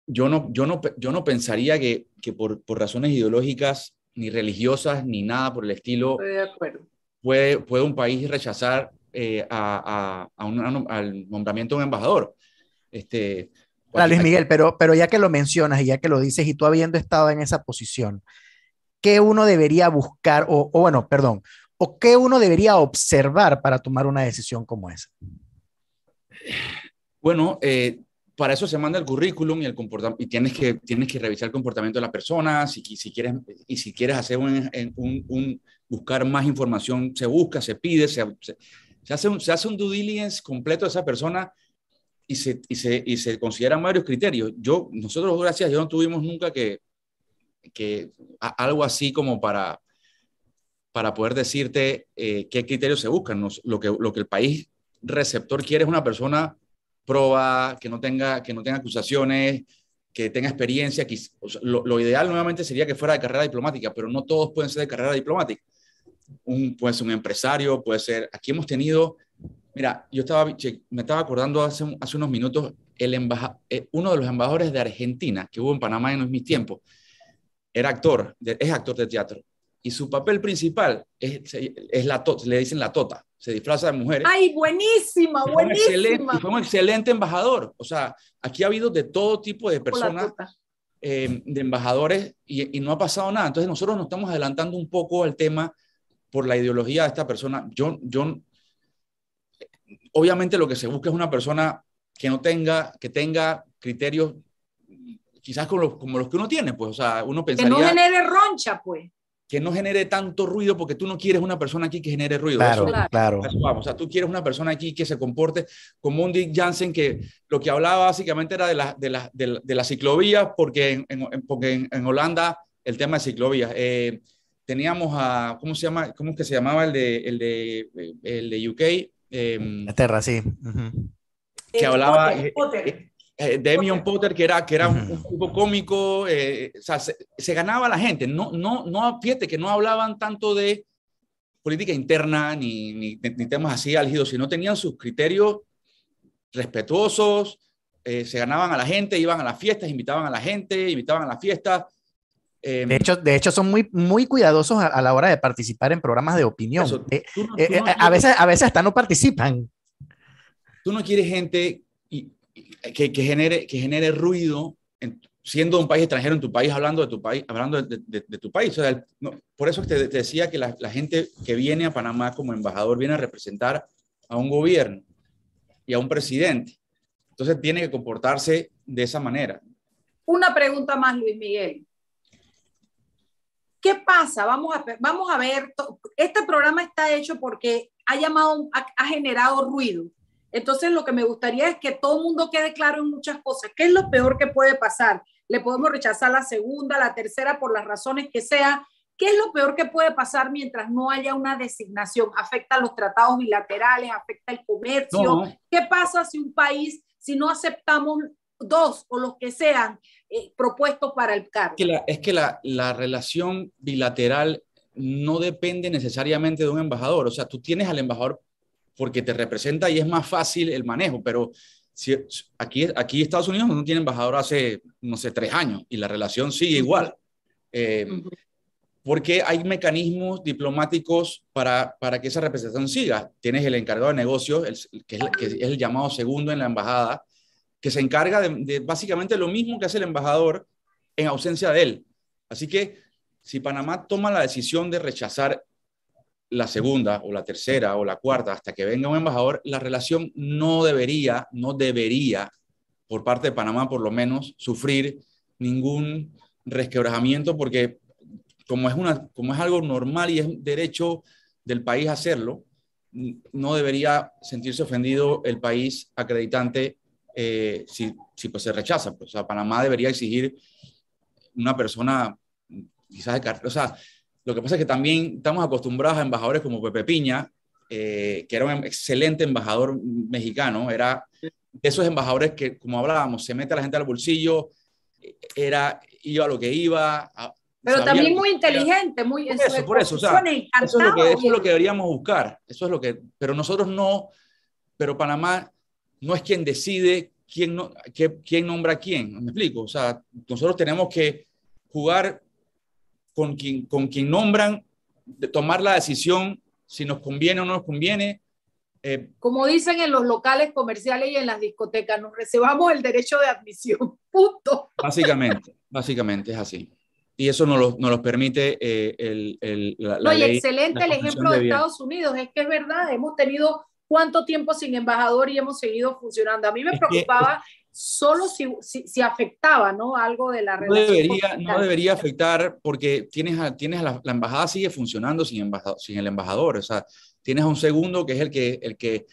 yo no, yo no, yo no pensaría que, que por, por, razones ideológicas, ni religiosas, ni nada por el estilo, Puede, puede un país rechazar eh, a, a, un, al nombramiento de un embajador. Este, Luis Miguel, pero, pero ya que lo mencionas y ya que lo dices y tú habiendo estado en esa posición, ¿qué uno debería buscar o, o bueno, perdón, o qué uno debería observar para tomar una decisión como esa? Bueno, eh, para eso se manda el currículum y, el y tienes, que, tienes que revisar el comportamiento de la persona, si, si quieres, y si quieres hacer un, un, un, buscar más información, se busca, se pide, se, se, se, hace un, se hace un due diligence completo de esa persona y se, consideran varios criterios. Yo, nosotros, gracias, yo no tuvimos nunca que, que algo así como para, para poder decirte eh, qué criterios se buscan. lo, que, lo que el país receptor quiere es una persona proba, que no tenga, que no tenga acusaciones, que tenga experiencia. Que, lo, lo, ideal nuevamente sería que fuera de carrera diplomática, pero no todos pueden ser de carrera diplomática. Un, puede ser un empresario, puede ser... Aquí hemos tenido Mira, yo estaba, me estaba acordando hace, hace unos minutos, el embaja, eh, uno de los embajadores de Argentina que hubo en Panamá en mis tiempos, era actor, es actor de teatro. Y su papel principal es, es la le dicen la tota, se disfraza de mujer. ¡Ay, buenísima, buenísima! Fue un, excelente, embajador. O sea, aquí ha habido de todo tipo de personas, eh, de embajadores, y, y, no ha pasado nada. Entonces nosotros nos estamos adelantando un poco al tema por la ideología de esta persona. Yo, yo obviamente lo que se busca es una persona que no tenga, que tenga criterios quizás como los, como los que uno tiene, pues, o sea, uno pensaría... Que no genere roncha, pues. Que no genere tanto ruido, porque tú no quieres una persona aquí que genere ruido. Claro, claro. vamos, o sea, tú quieres una persona aquí que se comporte como un Dick Jansen, que lo que hablaba básicamente era de, la, de, la, de, de las ciclovías, porque en, porque en, Holanda el tema de ciclovías... Eh, teníamos a, ¿cómo se llama? ¿Cómo es que se llamaba el de, el de, el de UK? Eh, Inglaterra, sí. Que eh, hablaba Potter, eh, eh, Demion Potter. que era, que era un, tipo cómico, o sea, se, ganaba la gente. No, no, no, fíjate que no hablaban tanto de política interna ni, ni, ni temas así álgidos, sino tenían sus criterios respetuosos, se ganaban a la gente, iban a las fiestas, invitaban a la gente, invitaban a las fiestas. Em, de, hecho, de hecho, son muy, muy cuidadosos a, la hora de participar en programas de opinión. Eh, eh, eh, a, veces, a veces hasta no participan. Tú no quieres gente que, que, genere, que genere ruido siendo un país extranjero en tu país, hablando de tu país, hablando de, tu país. por eso te, te decía que la, gente que viene a Panamá como embajador viene a representar a un gobierno y a un presidente. Entonces tiene que comportarse de esa manera. Una pregunta más, Luis Miguel. ¿Qué pasa? Vamos a, vamos a ver, este programa está hecho porque ha llamado, ha generado ruido entonces, lo que me gustaría es que todo el mundo quede claro en muchas cosas. ¿Qué es lo peor que puede pasar? Le podemos rechazar la segunda, la tercera, por las razones que sea. ¿Qué es lo peor que puede pasar mientras no haya una designación? ¿Afecta los tratados bilaterales? ¿Afecta el comercio? ¿Qué pasa si un país, si no aceptamos dos o los que sean eh, propuestos para el cargo? es que la, la relación bilateral no depende necesariamente de un embajador. O sea, tú tienes al embajador porque te representa y es más fácil el manejo, pero si, aquí, aquí Estados Unidos no tiene embajador hace, no sé, tres años y la relación sigue igual. Eh, porque hay mecanismos diplomáticos para, para que esa representación siga. Tienes el encargado de negocios, que, es, el llamado segundo en la embajada, que se encarga de, básicamente lo mismo que hace el embajador en ausencia de él. Así que si Panamá toma la decisión de rechazar la segunda o la tercera o la cuarta hasta que venga un embajador, la relación no debería, no debería, por parte de Panamá por lo menos, sufrir ningún resquebrajamiento porque como es, una, como es algo normal y es derecho del país hacerlo, no debería sentirse ofendido el país acreditante eh, si, si pues se rechaza. Pues, o sea, Panamá debería exigir una persona quizás de o sea, lo que pasa es que también estamos acostumbrados a embajadores como Pepe Piña, eh, que era un excelente embajador mexicano, era de esos embajadores que, como hablábamos, se mete a la gente al bolsillo, era, iba a lo que iba. Pero también muy inteligente, muy... Por eso, por eso, o sea, eso, es lo que, eso es lo que deberíamos buscar, eso es lo que, pero nosotros no, pero Panamá no es quien decide quién, no, quién nombra a quién, ¿me explico? O sea, nosotros tenemos que jugar con quien, con quien nombran, de tomar la decisión si nos conviene o no nos conviene. Eh, Como dicen en los locales comerciales y en las discotecas, nos reservamos el derecho de admisión. Punto. Básicamente, básicamente es así. Y eso nos lo, nos permite eh, el, el, la, no, y excelente el ejemplo de, Estados Unidos. Es que es verdad, hemos tenido cuánto tiempo sin embajador y hemos seguido funcionando. A mí me preocupaba solo si, si, afectaba ¿no? algo de la relación. No debería, no debería afectar porque tienes, a, tienes la, embajada sigue funcionando sin, embajador, sin el embajador. O sea, tienes a un segundo que es el que, el que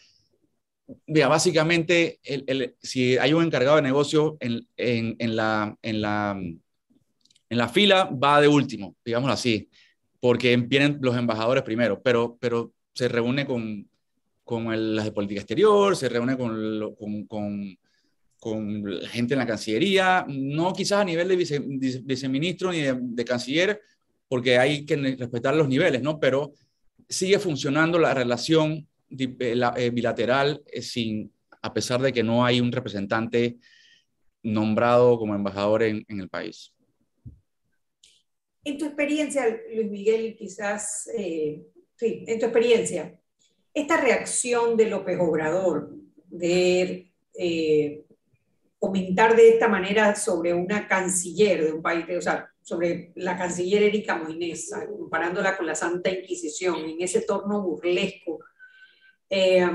mira, básicamente, el, el, si hay un encargado de negocio en, en, en, la, en, la, en la fila, va de último, digámoslo así, porque vienen los embajadores primero, pero, pero se reúne con, con las de política exterior, se reúne con, con, con gente en la Cancillería, no quizás a nivel de viceministro ni de, canciller, porque hay que respetar los niveles, ¿no? Pero sigue funcionando la relación eh, eh, bilateral eh, sin, a pesar de que no hay un representante nombrado como embajador en el país. En tu experiencia, Luis Miguel, quizás, sí, en tu experiencia, esta reacción de López Obrador de comentar de esta manera sobre una canciller de un país, o sea, sobre la canciller Erika Moines, comparándola con la Santa Inquisición, en ese torno burlesco. Eh,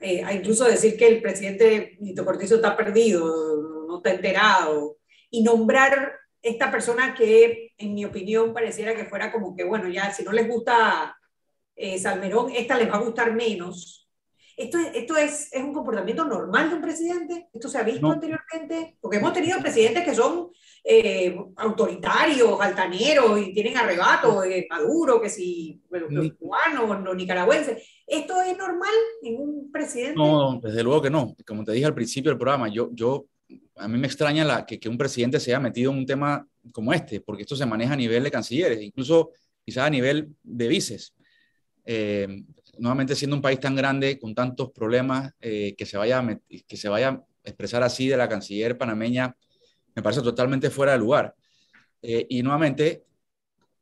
eh, incluso decir que el presidente Nito Cortizo está perdido, no está enterado, y nombrar esta persona que, en mi opinión, pareciera que fuera como que, bueno, ya si no les gusta eh, Salmerón, esta les va a gustar menos, ¿Esto, es, esto es, es, un comportamiento normal de un presidente? ¿Esto se ha visto anteriormente? Porque hemos tenido presidentes que son eh, autoritarios, altaneros y tienen arrebato, eh, Maduro, que si, bueno, los cubanos, los nicaragüenses. ¿Esto es normal en un presidente? No, desde luego que no. Como te dije al principio del programa, yo, yo a mí me extraña la, que, que un presidente se haya metido en un tema como este, porque esto se maneja a nivel de cancilleres, incluso quizás a nivel de vices. Eh, nuevamente siendo un país tan grande, con tantos problemas, eh, que, se vaya a que se vaya a expresar así de la canciller panameña, me parece totalmente fuera de lugar. Eh, y nuevamente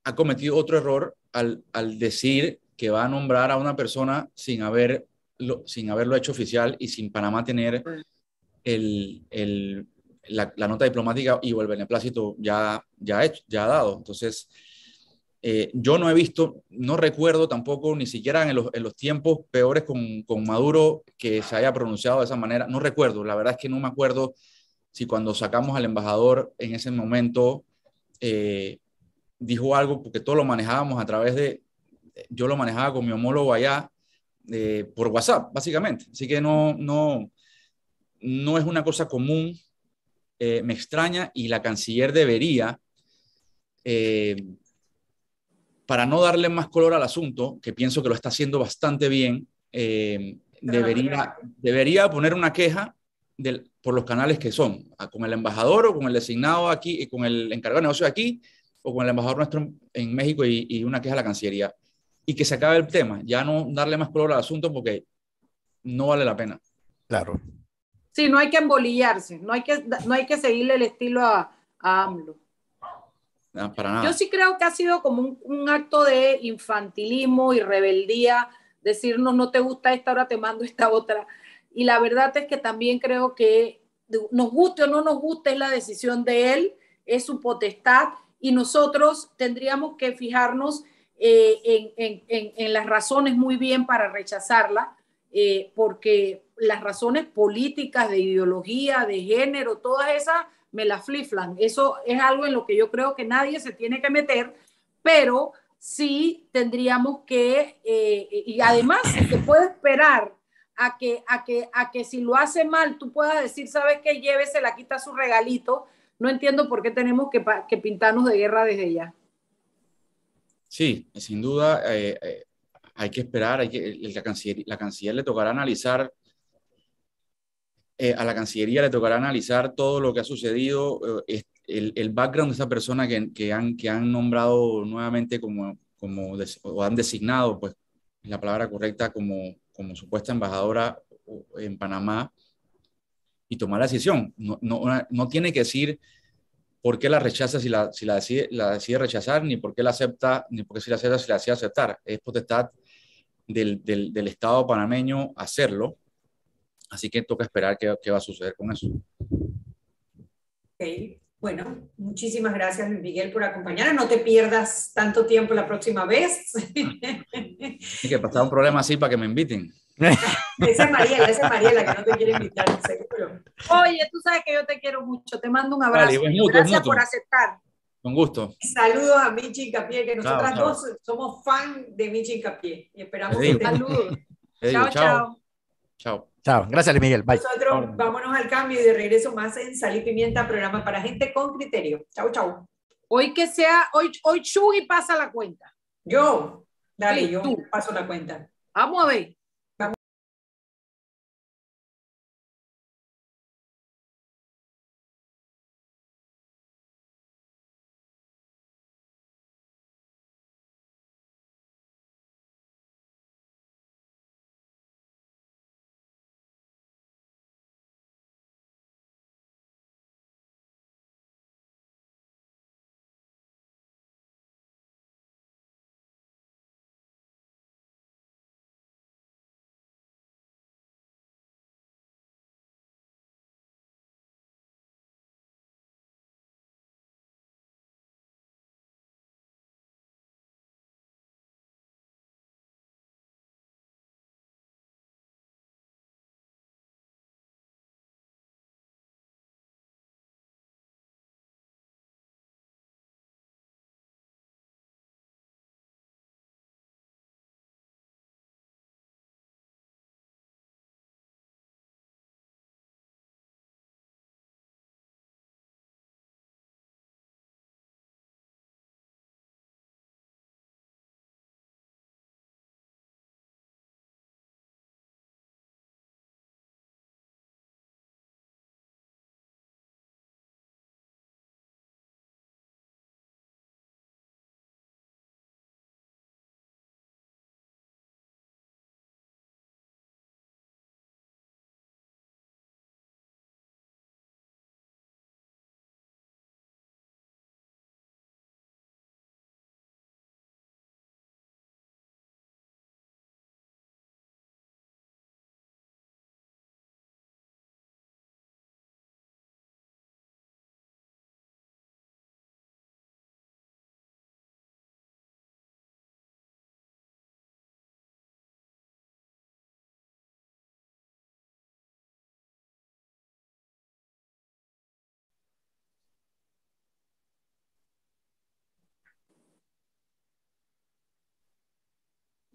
ha cometido otro error al, al, decir que va a nombrar a una persona sin, haber sin haberlo hecho oficial y sin Panamá tener el, el, la, nota diplomática y el beneplácito ya, ya, hecho, ya dado. Entonces, eh, yo no he visto, no recuerdo tampoco, ni siquiera en los, en los tiempos peores con, con, Maduro, que se haya pronunciado de esa manera. No recuerdo, la verdad es que no me acuerdo si cuando sacamos al embajador en ese momento eh, dijo algo, porque todo lo manejábamos a través de, yo lo manejaba con mi homólogo allá eh, por WhatsApp, básicamente. Así que no, no, no es una cosa común, me extraña y la canciller debería para no darle más color al asunto, que pienso que lo está haciendo bastante bien, eh, debería, debería poner una queja del, por los canales que son, con el embajador o con el designado aquí, y con el encargado de negocio aquí, o con el embajador nuestro en México y, una queja a la Cancillería. Y que se acabe el tema, ya no darle más color al asunto porque no vale la pena. Claro. Sí, no hay que embolillarse, no hay que, no hay que seguirle el estilo a, a AMLO. Yo sí creo que ha sido como un, acto de infantilismo y rebeldía, decirnos no te gusta esta, ahora te mando esta otra. Y la verdad es que también creo que nos guste o no nos guste es la decisión de él, es su potestad y nosotros tendríamos que fijarnos eh, en, las razones muy bien para rechazarla, eh, porque las razones políticas, de ideología, de género, todas esas me la fliflan. Eso es algo en lo que yo creo que nadie se tiene que meter, pero sí tendríamos que, eh, y además se puede esperar a que, a, que, a que si lo hace mal tú puedas decir, sabes que llévese, la quita su regalito. No entiendo por qué tenemos que, que pintarnos de guerra desde ya. Sí, sin duda eh, eh, hay que esperar, que, la canciller le tocará analizar eh, a la Cancillería le tocará analizar todo lo que ha sucedido, eh, el, background de esa persona que, han, nombrado nuevamente como, o han designado, pues la palabra correcta, como, como supuesta embajadora en Panamá y tomar la decisión. No, tiene que decir por qué la rechaza si la, si decide, rechazar, ni por qué la acepta, ni por qué si la acepta si la decide aceptar. Es potestad del Estado panameño hacerlo Así que toca esperar qué, qué va a suceder con eso. Okay. Bueno, muchísimas gracias Luis Miguel por acompañarnos. No te pierdas tanto tiempo la próxima vez. Hay que pasar un problema así para que me inviten. esa es Mariela, esa es Mariela que no te quiere invitar. Oye, tú sabes que yo te quiero mucho. Te mando un abrazo. gracias por aceptar. Con gusto. Saludos a Michi Incapié, que nosotras dos somos fan de Michi Incapié. Y esperamos que te... Saludos. chao. Chao. Chao. Chao, gracias Miguel. Bye. Nosotros vámonos al cambio y de regreso más en Sal y Pimienta, programa para gente con criterio. Chao, chao. Hoy que sea, hoy, hoy Chuy pasa la cuenta. Yo, dale, yo paso la cuenta. Vamos a ver.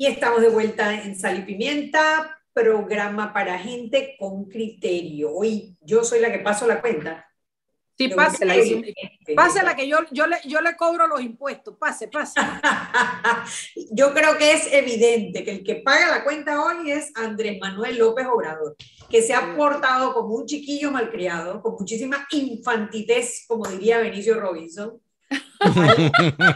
Y estamos de vuelta en Sal y Pimienta, programa para gente con criterio. Hoy yo soy la que paso la cuenta. Sí, pásela. Pásela que yo, yo, le, yo le cobro los impuestos. Pase, pase. yo creo que es evidente que el que paga la cuenta hoy es Andrés Manuel López Obrador, que se ha portado como un chiquillo malcriado, con muchísima infantitez, como diría Benicio Robinson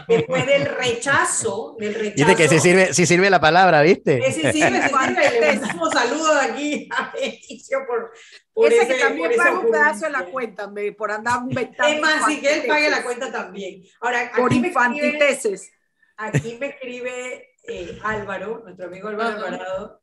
Después del rechazo, del rechazo. Dice que si sirve, si sirve la palabra, ¿viste? Sí, sirve, sí sirve. Le mandamos saludos aquí a Benicio por, por ese, que también paga un pedazo de la cuenta, por andar inventando. Es más, si que él pague la cuenta también. Ahora, por infantiteces. Aquí me escribe eh, Álvaro, nuestro amigo Álvaro Alvarado,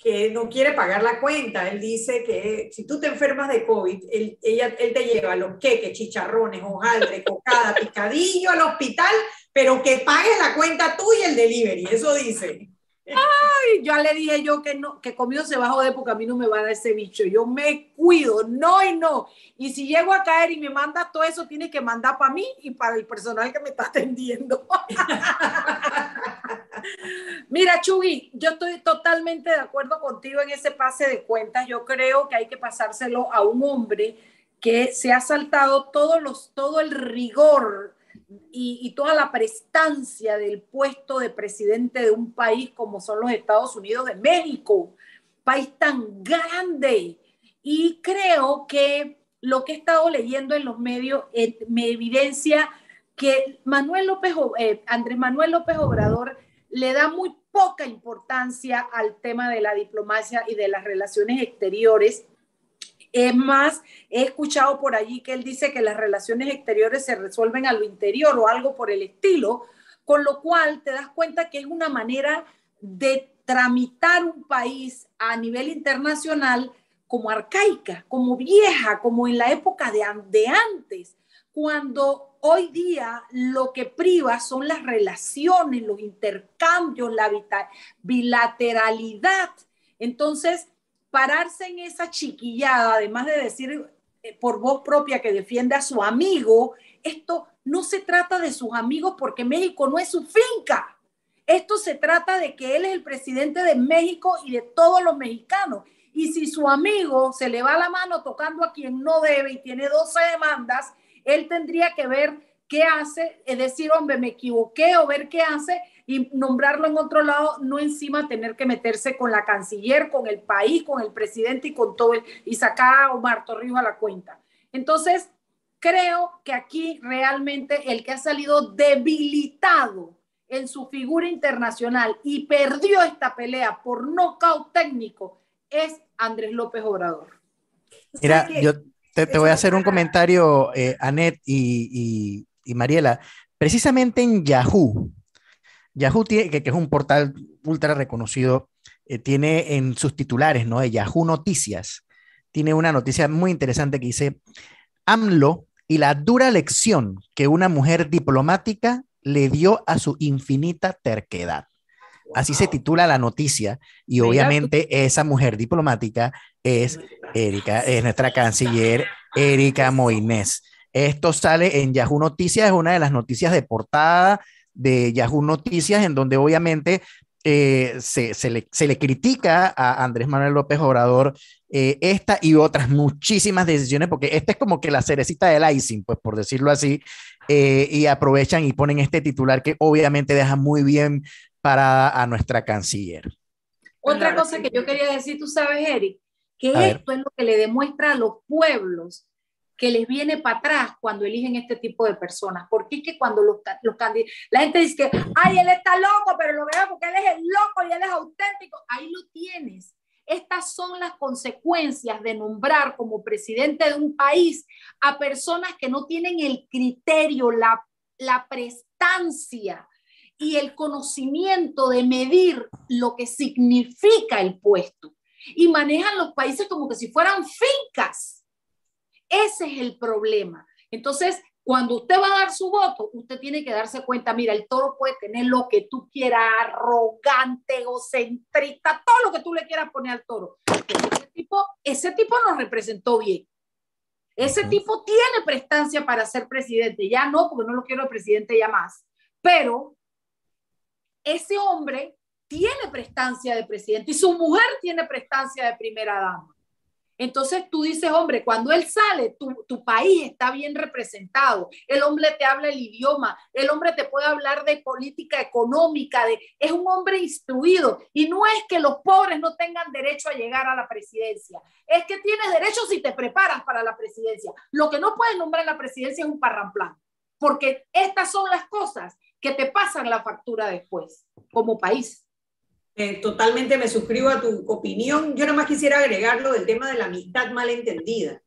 que no quiere pagar la cuenta. Él dice que si tú te enfermas de COVID, él, ella, él te lleva los queques, chicharrones, hojaldre, cocada, picadillo al hospital, pero que pagues la cuenta tú y el delivery. Eso dice. Ay, ya le dije yo que no, que comido se bajó de porque a mí no me va a dar ese bicho. Yo me cuido, no y no. Y si llego a caer y me manda todo eso, tiene que mandar para mí y para el personal que me está atendiendo. Mira, Chugui, yo estoy totalmente de acuerdo contigo en ese pase de cuentas. Yo creo que hay que pasárselo a un hombre que se ha saltado todos los, todo el rigor y, toda la prestancia del puesto de presidente de un país como son los Estados Unidos de México, país tan grande. Y creo que lo que he estado leyendo en los medios eh, me evidencia que Manuel López, eh, Andrés Manuel López Obrador le da muy poca importancia al tema de la diplomacia y de las relaciones exteriores. Es más, he escuchado por allí que él dice que las relaciones exteriores se resuelven a lo interior o algo por el estilo, con lo cual te das cuenta que es una manera de tramitar un país a nivel internacional como arcaica, como vieja, como en la época de, de antes, cuando hoy día lo que priva son las relaciones, los intercambios, la bilateralidad. Entonces, pararse en esa chiquillada, además de decir eh, por voz propia que defiende a su amigo, esto no se trata de sus amigos porque México no es su finca. Esto se trata de que él es el presidente de México y de todos los mexicanos. Y si su amigo se le va la mano tocando a quien no debe y tiene 12 demandas, él tendría que ver qué hace, es decir, hombre, me equivoqué o ver qué hace y nombrarlo en otro lado, no encima tener que meterse con la canciller, con el país, con el presidente y con todo, el, y sacar a Omar Torrijos a la cuenta. Entonces, creo que aquí realmente el que ha salido debilitado en su figura internacional y perdió esta pelea por nocaut técnico es Andrés López Obrador. Mira, yo te, voy a hacer un comentario, eh, Anet y, y, y Mariela. Precisamente en Yahoo, Yahoo, tiene, que, es un portal ultra reconocido, eh, tiene en sus titulares, ¿no? De Yahoo Noticias, tiene una noticia muy interesante que dice, AMLO y la dura lección que una mujer diplomática le dio a su infinita terquedad. Así se titula la noticia y obviamente esa mujer diplomática es Erika, es nuestra canciller Erika Moines. Esto sale en Yahoo Noticias, es una de las noticias de portada de Yahoo Noticias, en donde obviamente eh, se, le, critica a Andrés Manuel López Obrador eh, esta y otras muchísimas decisiones, porque esta es como que la cerecita del icing, pues por decirlo así, eh, y aprovechan y ponen este titular que obviamente deja muy bien para a nuestra canciller. Otra cosa que yo quería decir, tú sabes, Eric, que esto es lo que le demuestra a los pueblos que les viene para atrás cuando eligen este tipo de personas. Porque es que cuando los, los candidatos, la gente dice que, ay, él está loco, pero lo veo porque él es el loco y él es auténtico. Ahí lo tienes. Estas son las consecuencias de nombrar como presidente de un país a personas que no tienen el criterio, la, la prestancia y el conocimiento de medir lo que significa el puesto. Y manejan los países como que si fueran fincas ese es el problema. Entonces, cuando usted va a dar su voto, usted tiene que darse cuenta, mira, el toro puede tener lo que tú quieras, arrogante, egocentrista, todo lo que tú le quieras poner al toro. Ese tipo, ese tipo nos representó bien. Ese tipo tiene prestancia para ser presidente. Ya no, porque no lo quiero de presidente ya más. Pero ese hombre tiene prestancia de presidente y su mujer tiene prestancia de primera dama. Entonces tú dices, hombre, cuando él sale, tu, país está bien representado, el hombre te habla el idioma, el hombre te puede hablar de política económica, de, es un hombre instruido y no es que los pobres no tengan derecho a llegar a la presidencia, es que tienes derecho si te preparas para la presidencia. Lo que no puedes nombrar en la presidencia es un parramplán, porque estas son las cosas que te pasan la factura después como país. Eh, totalmente me suscribo a tu opinión. Yo nada más quisiera agregar lo del tema de la amistad malentendida.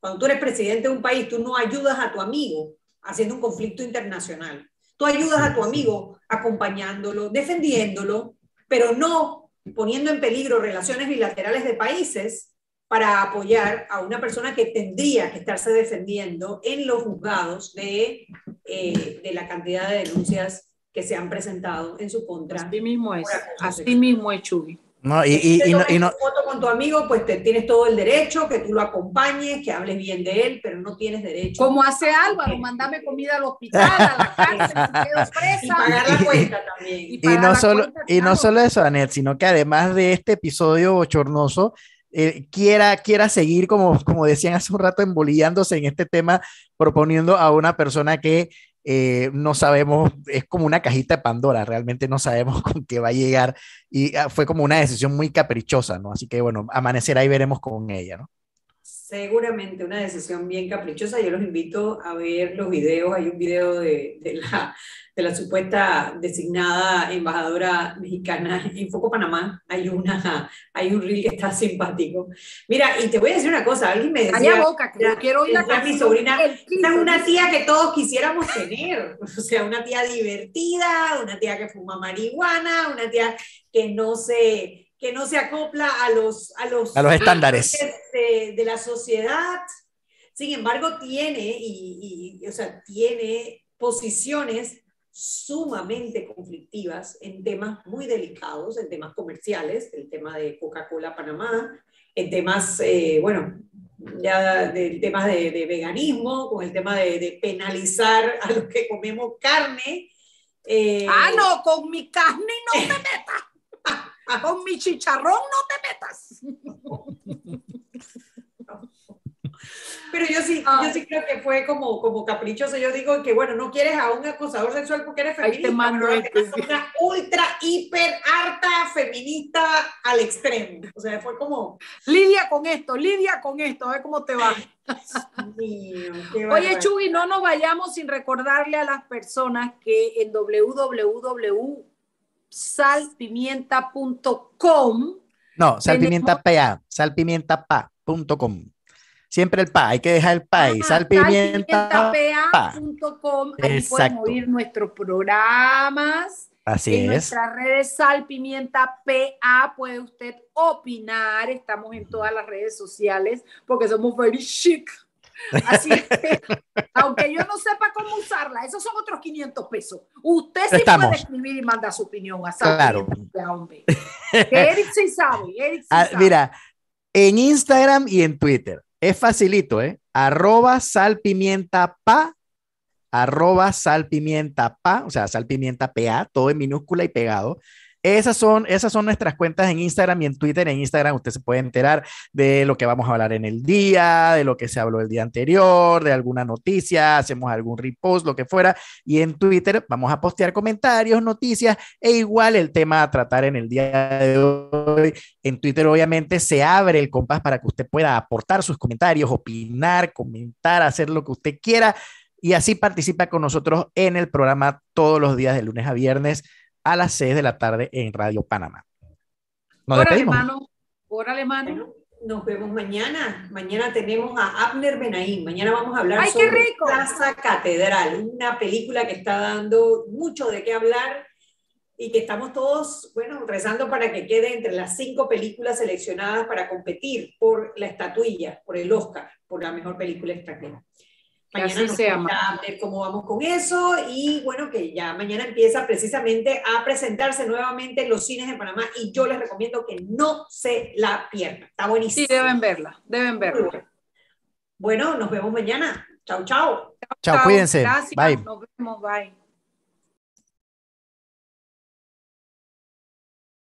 Cuando tú eres presidente de un país, tú no ayudas a tu amigo haciendo un conflicto internacional. Tú ayudas a tu amigo acompañándolo, defendiéndolo, pero no poniendo en peligro relaciones bilaterales de países para apoyar a una persona que tendría que estarse defendiendo en los juzgados de, eh, de la cantidad de denuncias que se han presentado en su contra. Así mismo es, así mismo es, Chuy. No, y, y, y, no, y no. foto con tu amigo, pues te, tienes todo el derecho, que tú lo acompañes, que hables bien de él, pero no tienes derecho. Como hace Álvaro, mandame comida al hospital, a la cárcel, si quedo presa. Y pagar la cuenta también. Y, no, solo, cuenta, y no solo eso, Anet, sino que además de este episodio bochornoso, eh, quiera, quiera seguir, como, como decían hace un rato, embolillándose en este tema, proponiendo a una persona que eh, no sabemos, es como una cajita de Pandora, realmente no sabemos con qué va a llegar y ah, fue como una decisión muy caprichosa, ¿no? Así que bueno, amanecerá y veremos con ella, ¿no? Seguramente una decisión bien caprichosa. Yo los invito a ver los videos. Hay un video de, de, la, de la, supuesta designada embajadora mexicana en Foco Panamá. Hay, una, hay un reel que está simpático. Mira, y te voy a decir una cosa. Alguien me decía... boca, que quiero oír a mi sobrina. Esta es una tía que todos quisiéramos tener. O sea, una tía divertida, una tía que fuma marihuana, una tía que no se que no se acopla a los, a los, a los estándares de, de, la sociedad. Sin embargo, tiene, y, y, o sea, tiene posiciones sumamente conflictivas en temas muy delicados, en temas comerciales, el tema de Coca-Cola Panamá, en temas, eh, bueno, ya de temas de, de, veganismo, con el tema de, de, penalizar a los que comemos carne. Eh, ah, no, con mi carne no te metas. Con mi chicharrón no te metas. Pero yo sí, yo sí creo que fue como, como caprichoso. Yo digo que, bueno, no quieres a un acosador sexual porque eres feminista. Mando este, una ultra, hiper, harta feminista al extremo. O sea, fue como... Lidia con esto, lidia con esto, a ver cómo te va. Mío, Oye, Chuy, no nos vayamos sin recordarle a las personas que en www salpimienta.com. No, salpimientapa, salpimientapa.com. Siempre el pa, hay que dejar el pa y salpimientapa.com. Ahí pueden oír nuestros programas. Así en es. nuestras redes Salpimienta PA puede usted opinar. Estamos en todas las redes sociales porque somos very chic. Así que, aunque yo no sepa cómo usarla, esos son otros 500 pesos. Usted sí Estamos. puede escribir y mandar su opinión a Claro. Eric sí sabe, Eric sí Ah, sabe. mira, en Instagram y en Twitter. Es facilito, ¿eh? Arroba salpimientapa, arroba salpimientapa, o sea, salpimienta PA, todo en minúscula y pegado. Esas son, esas son nuestras cuentas en Instagram y en Twitter. En Instagram usted se puede enterar de lo que vamos a hablar en el día, de lo que se habló el día anterior, de alguna noticia, hacemos algún repost, lo que fuera. Y en Twitter vamos a postear comentarios, noticias e igual el tema a tratar en el día de hoy. En Twitter obviamente se abre el compás para que usted pueda aportar sus comentarios, opinar, comentar, hacer lo que usted quiera. Y así participa con nosotros en el programa todos los días de lunes a viernes a las 6 de la tarde en Radio Panamá. Nos Órale, despedimos. mano. Órale, mano. Bueno, nos vemos mañana. Mañana tenemos a Abner Benaim. Mañana vamos a hablar ¡Ay, qué sobre rico! Plaza Catedral, una película que está dando mucho de qué hablar y que estamos todos, bueno, rezando para que quede entre las cinco películas seleccionadas para competir por la estatuilla, por el Oscar, por la mejor película extranjera. Mañana nos sea, cuenta ver cómo vamos con eso y bueno, que ya mañana empieza precisamente a presentarse nuevamente en los cines de Panamá y yo les recomiendo que no se la pierdan. Está buenísimo. Sí, deben verla, deben verla. Bueno, nos vemos mañana. Chao, chao. Chao, cuídense. Gracias, Bye. nos vemos, bye.